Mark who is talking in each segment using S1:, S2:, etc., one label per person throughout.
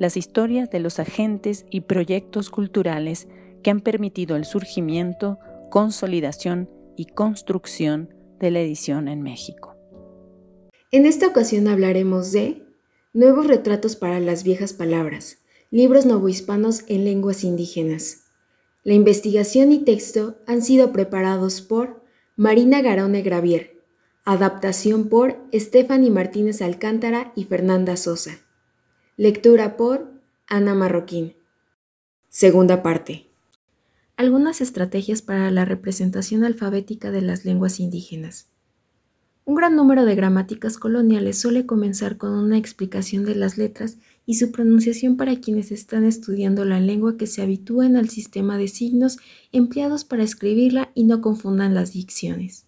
S1: las historias de los agentes y proyectos culturales que han permitido el surgimiento, consolidación y construcción de la edición en México.
S2: En esta ocasión hablaremos de Nuevos retratos para las viejas palabras, libros novohispanos en lenguas indígenas. La investigación y texto han sido preparados por Marina Garone Gravier, adaptación por Stephanie Martínez Alcántara y Fernanda Sosa. Lectura por Ana Marroquín. Segunda parte. Algunas estrategias para la representación alfabética de las lenguas indígenas. Un gran número de gramáticas coloniales suele comenzar con una explicación de las letras y su pronunciación para quienes están estudiando la lengua que se habitúen al sistema de signos empleados para escribirla y no confundan las dicciones.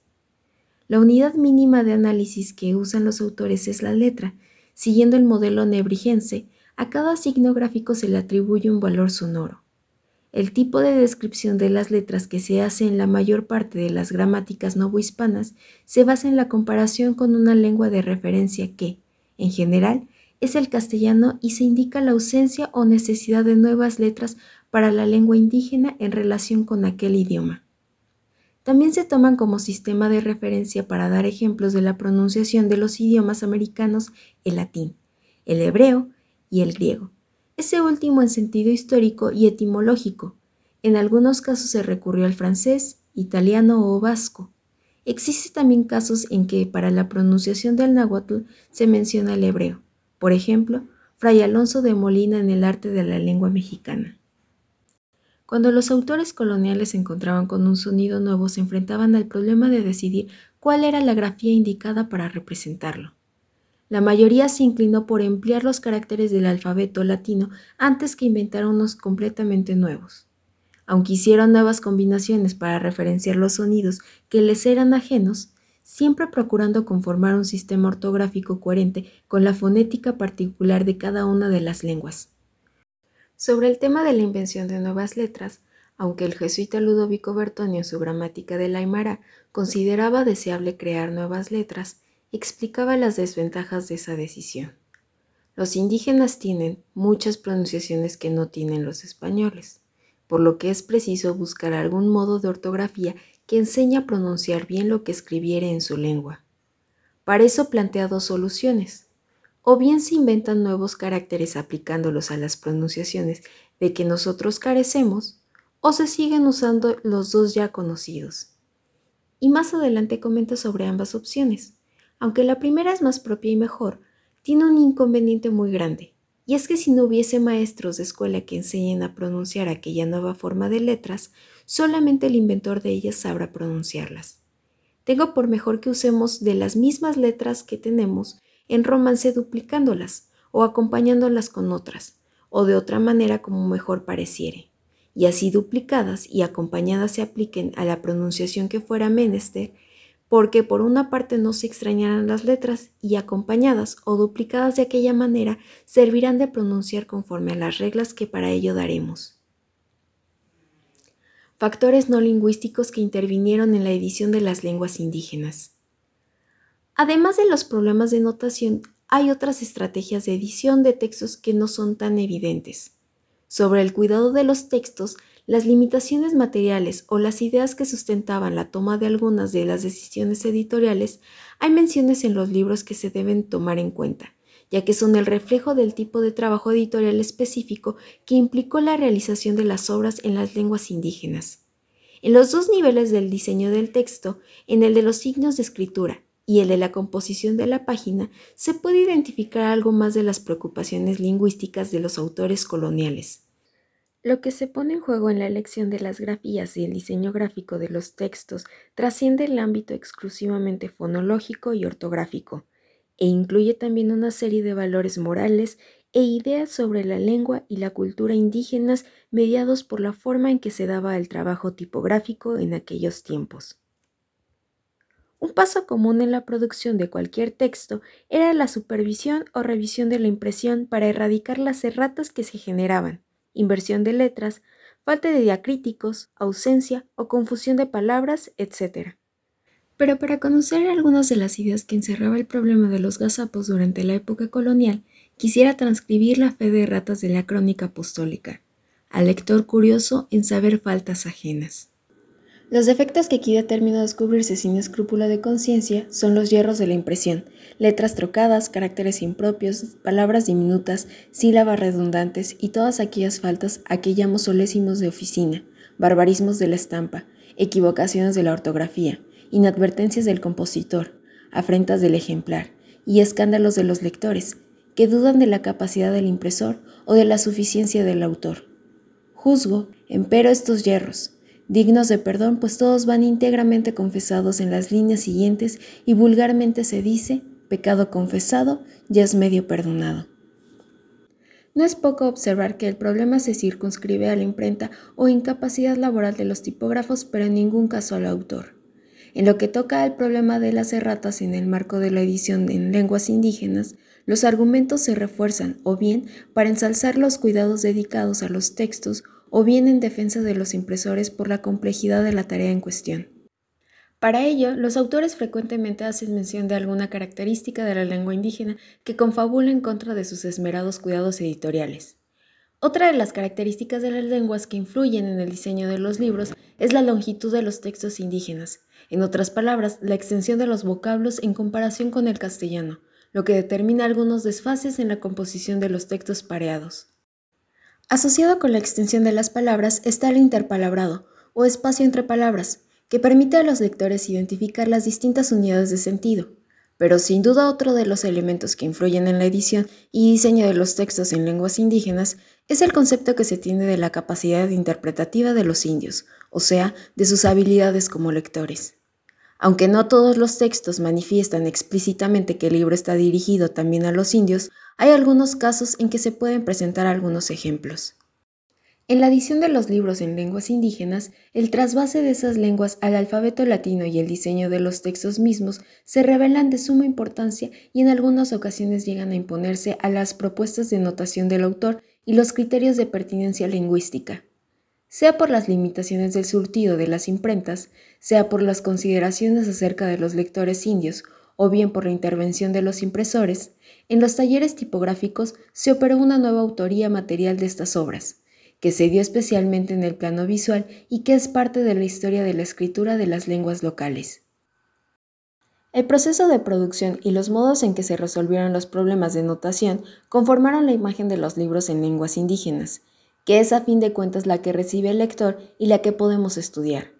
S2: La unidad mínima de análisis que usan los autores es la letra, Siguiendo el modelo nebrigense, a cada signo gráfico se le atribuye un valor sonoro. El tipo de descripción de las letras que se hace en la mayor parte de las gramáticas novohispanas se basa en la comparación con una lengua de referencia que, en general, es el castellano y se indica la ausencia o necesidad de nuevas letras para la lengua indígena en relación con aquel idioma. También se toman como sistema de referencia para dar ejemplos de la pronunciación de los idiomas americanos el latín, el hebreo y el griego, ese último en sentido histórico y etimológico. En algunos casos se recurrió al francés, italiano o vasco. Existen también casos en que para la pronunciación del náhuatl se menciona el hebreo, por ejemplo, Fray Alonso de Molina en el arte de la lengua mexicana. Cuando los autores coloniales se encontraban con un sonido nuevo, se enfrentaban al problema de decidir cuál era la grafía indicada para representarlo. La mayoría se inclinó por emplear los caracteres del alfabeto latino antes que inventar unos completamente nuevos. Aunque hicieron nuevas combinaciones para referenciar los sonidos que les eran ajenos, siempre procurando conformar un sistema ortográfico coherente con la fonética particular de cada una de las lenguas. Sobre el tema de la invención de nuevas letras, aunque el jesuita Ludovico Bertoni en su gramática del Aymara consideraba deseable crear nuevas letras, explicaba las desventajas de esa decisión. Los indígenas tienen muchas pronunciaciones que no tienen los españoles, por lo que es preciso buscar algún modo de ortografía que enseñe a pronunciar bien lo que escribiere en su lengua. Para eso plantea dos soluciones o bien se inventan nuevos caracteres aplicándolos a las pronunciaciones de que nosotros carecemos, o se siguen usando los dos ya conocidos. Y más adelante comenta sobre ambas opciones. Aunque la primera es más propia y mejor, tiene un inconveniente muy grande, y es que si no hubiese maestros de escuela que enseñen a pronunciar aquella nueva forma de letras, solamente el inventor de ellas sabrá pronunciarlas. Tengo por mejor que usemos de las mismas letras que tenemos en romance duplicándolas o acompañándolas con otras, o de otra manera como mejor pareciere, y así duplicadas y acompañadas se apliquen a la pronunciación que fuera menester, porque por una parte no se extrañarán las letras y acompañadas o duplicadas de aquella manera servirán de pronunciar conforme a las reglas que para ello daremos. Factores no lingüísticos que intervinieron en la edición de las lenguas indígenas. Además de los problemas de notación, hay otras estrategias de edición de textos que no son tan evidentes. Sobre el cuidado de los textos, las limitaciones materiales o las ideas que sustentaban la toma de algunas de las decisiones editoriales, hay menciones en los libros que se deben tomar en cuenta, ya que son el reflejo del tipo de trabajo editorial específico que implicó la realización de las obras en las lenguas indígenas. En los dos niveles del diseño del texto, en el de los signos de escritura y el de la composición de la página, se puede identificar algo más de las preocupaciones lingüísticas de los autores coloniales. Lo que se pone en juego en la elección de las grafías y el diseño gráfico de los textos trasciende el ámbito exclusivamente fonológico y ortográfico, e incluye también una serie de valores morales e ideas sobre la lengua y la cultura indígenas mediados por la forma en que se daba el trabajo tipográfico en aquellos tiempos. Un paso común en la producción de cualquier texto era la supervisión o revisión de la impresión para erradicar las erratas que se generaban, inversión de letras, falta de diacríticos, ausencia o confusión de palabras, etc. Pero para conocer algunas de las ideas que encerraba el problema de los gazapos durante la época colonial, quisiera transcribir la fe de ratas de la crónica apostólica, al lector curioso en saber faltas ajenas. Los defectos que aquí determino descubrirse sin escrúpulo de conciencia son los hierros de la impresión, letras trocadas, caracteres impropios, palabras diminutas, sílabas redundantes y todas aquellas faltas a que llamo solésimos de oficina, barbarismos de la estampa, equivocaciones de la ortografía, inadvertencias del compositor, afrentas del ejemplar y escándalos de los lectores, que dudan de la capacidad del impresor o de la suficiencia del autor. Juzgo, empero, estos hierros, dignos de perdón, pues todos van íntegramente confesados en las líneas siguientes y vulgarmente se dice, pecado confesado ya es medio perdonado. No es poco observar que el problema se circunscribe a la imprenta o incapacidad laboral de los tipógrafos, pero en ningún caso al autor. En lo que toca al problema de las erratas en el marco de la edición en lenguas indígenas, los argumentos se refuerzan o bien para ensalzar los cuidados dedicados a los textos o bien en defensa de los impresores por la complejidad de la tarea en cuestión. Para ello, los autores frecuentemente hacen mención de alguna característica de la lengua indígena que confabula en contra de sus esmerados cuidados editoriales. Otra de las características de las lenguas que influyen en el diseño de los libros es la longitud de los textos indígenas, en otras palabras, la extensión de los vocablos en comparación con el castellano, lo que determina algunos desfases en la composición de los textos pareados. Asociado con la extensión de las palabras está el interpalabrado, o espacio entre palabras, que permite a los lectores identificar las distintas unidades de sentido. Pero sin duda otro de los elementos que influyen en la edición y diseño de los textos en lenguas indígenas es el concepto que se tiene de la capacidad interpretativa de los indios, o sea, de sus habilidades como lectores. Aunque no todos los textos manifiestan explícitamente que el libro está dirigido también a los indios, hay algunos casos en que se pueden presentar algunos ejemplos. En la edición de los libros en lenguas indígenas, el trasvase de esas lenguas al alfabeto latino y el diseño de los textos mismos se revelan de suma importancia y en algunas ocasiones llegan a imponerse a las propuestas de notación del autor y los criterios de pertinencia lingüística sea por las limitaciones del surtido de las imprentas, sea por las consideraciones acerca de los lectores indios o bien por la intervención de los impresores, en los talleres tipográficos se operó una nueva autoría material de estas obras, que se dio especialmente en el plano visual y que es parte de la historia de la escritura de las lenguas locales. El proceso de producción y los modos en que se resolvieron los problemas de notación conformaron la imagen de los libros en lenguas indígenas, que es a fin de cuentas la que recibe el lector y la que podemos estudiar.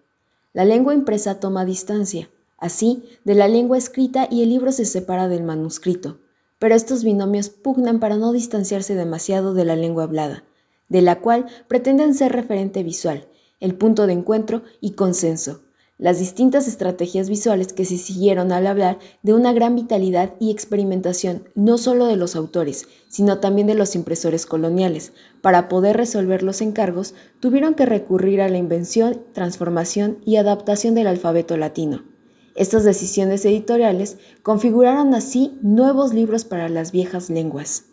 S2: La lengua impresa toma distancia, así, de la lengua escrita y el libro se separa del manuscrito, pero estos binomios pugnan para no distanciarse demasiado de la lengua hablada, de la cual pretenden ser referente visual, el punto de encuentro y consenso, las distintas estrategias visuales que se siguieron al hablar de una gran vitalidad y experimentación no solo de los autores, sino también de los impresores coloniales. Para poder resolver los encargos, tuvieron que recurrir a la invención, transformación y adaptación del alfabeto latino. Estas decisiones editoriales configuraron así nuevos libros para las viejas lenguas.